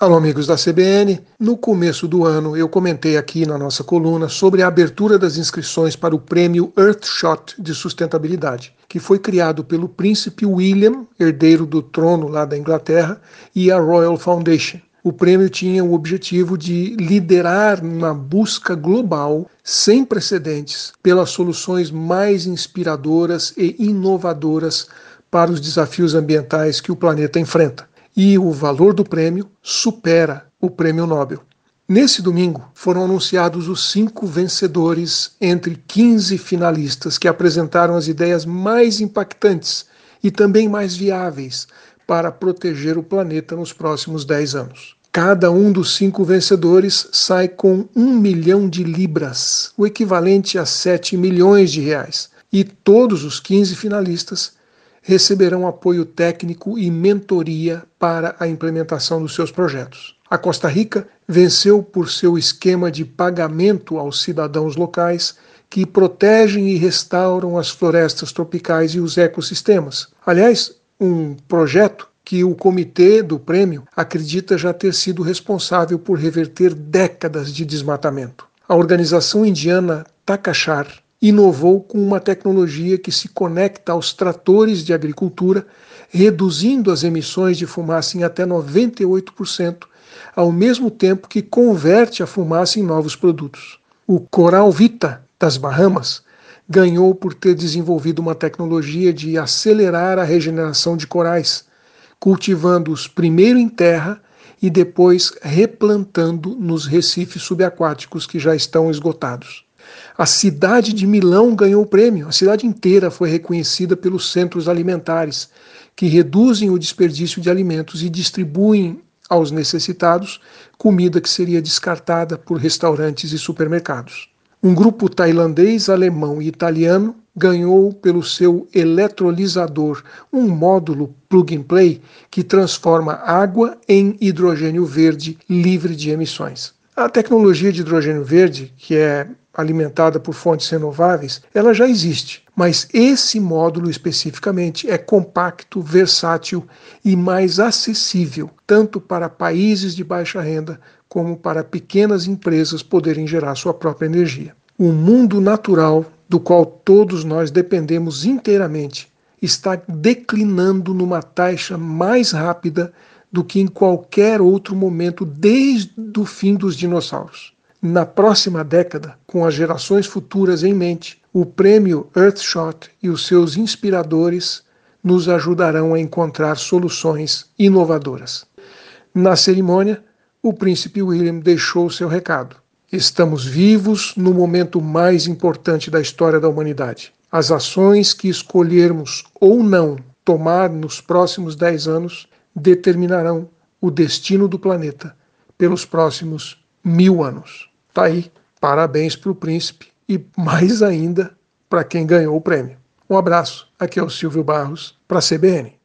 Alô, amigos da CBN. No começo do ano, eu comentei aqui na nossa coluna sobre a abertura das inscrições para o prêmio Earthshot de sustentabilidade, que foi criado pelo príncipe William, herdeiro do trono lá da Inglaterra, e a Royal Foundation. O prêmio tinha o objetivo de liderar uma busca global sem precedentes pelas soluções mais inspiradoras e inovadoras para os desafios ambientais que o planeta enfrenta e o valor do prêmio supera o prêmio Nobel. Nesse domingo foram anunciados os cinco vencedores entre 15 finalistas que apresentaram as ideias mais impactantes e também mais viáveis para proteger o planeta nos próximos 10 anos. Cada um dos cinco vencedores sai com um milhão de libras, o equivalente a 7 milhões de reais. E todos os 15 finalistas receberão apoio técnico e mentoria para a implementação dos seus projetos. A Costa Rica venceu por seu esquema de pagamento aos cidadãos locais que protegem e restauram as florestas tropicais e os ecossistemas. Aliás, um projeto que o comitê do prêmio acredita já ter sido responsável por reverter décadas de desmatamento. A organização indiana Takashar inovou com uma tecnologia que se conecta aos tratores de agricultura, reduzindo as emissões de fumaça em até 98%, ao mesmo tempo que converte a fumaça em novos produtos. O Coral Vita das Bahamas ganhou por ter desenvolvido uma tecnologia de acelerar a regeneração de corais, cultivando-os primeiro em terra e depois replantando nos recifes subaquáticos que já estão esgotados. A cidade de Milão ganhou o prêmio. A cidade inteira foi reconhecida pelos centros alimentares, que reduzem o desperdício de alimentos e distribuem aos necessitados comida que seria descartada por restaurantes e supermercados. Um grupo tailandês, alemão e italiano ganhou pelo seu eletrolisador, um módulo plug and play que transforma água em hidrogênio verde livre de emissões. A tecnologia de hidrogênio verde, que é alimentada por fontes renováveis, ela já existe. Mas esse módulo especificamente é compacto, versátil e mais acessível, tanto para países de baixa renda como para pequenas empresas poderem gerar sua própria energia. O mundo natural, do qual todos nós dependemos inteiramente, está declinando numa taxa mais rápida do que em qualquer outro momento desde o fim dos dinossauros. Na próxima década, com as gerações futuras em mente, o prêmio Earthshot e os seus inspiradores nos ajudarão a encontrar soluções inovadoras. Na cerimônia, o príncipe William deixou seu recado. Estamos vivos no momento mais importante da história da humanidade. As ações que escolhermos ou não tomar nos próximos dez anos determinarão o destino do planeta pelos próximos mil anos. Tá aí, parabéns para o príncipe e mais ainda para quem ganhou o prêmio. Um abraço, aqui é o Silvio Barros, para a CBN.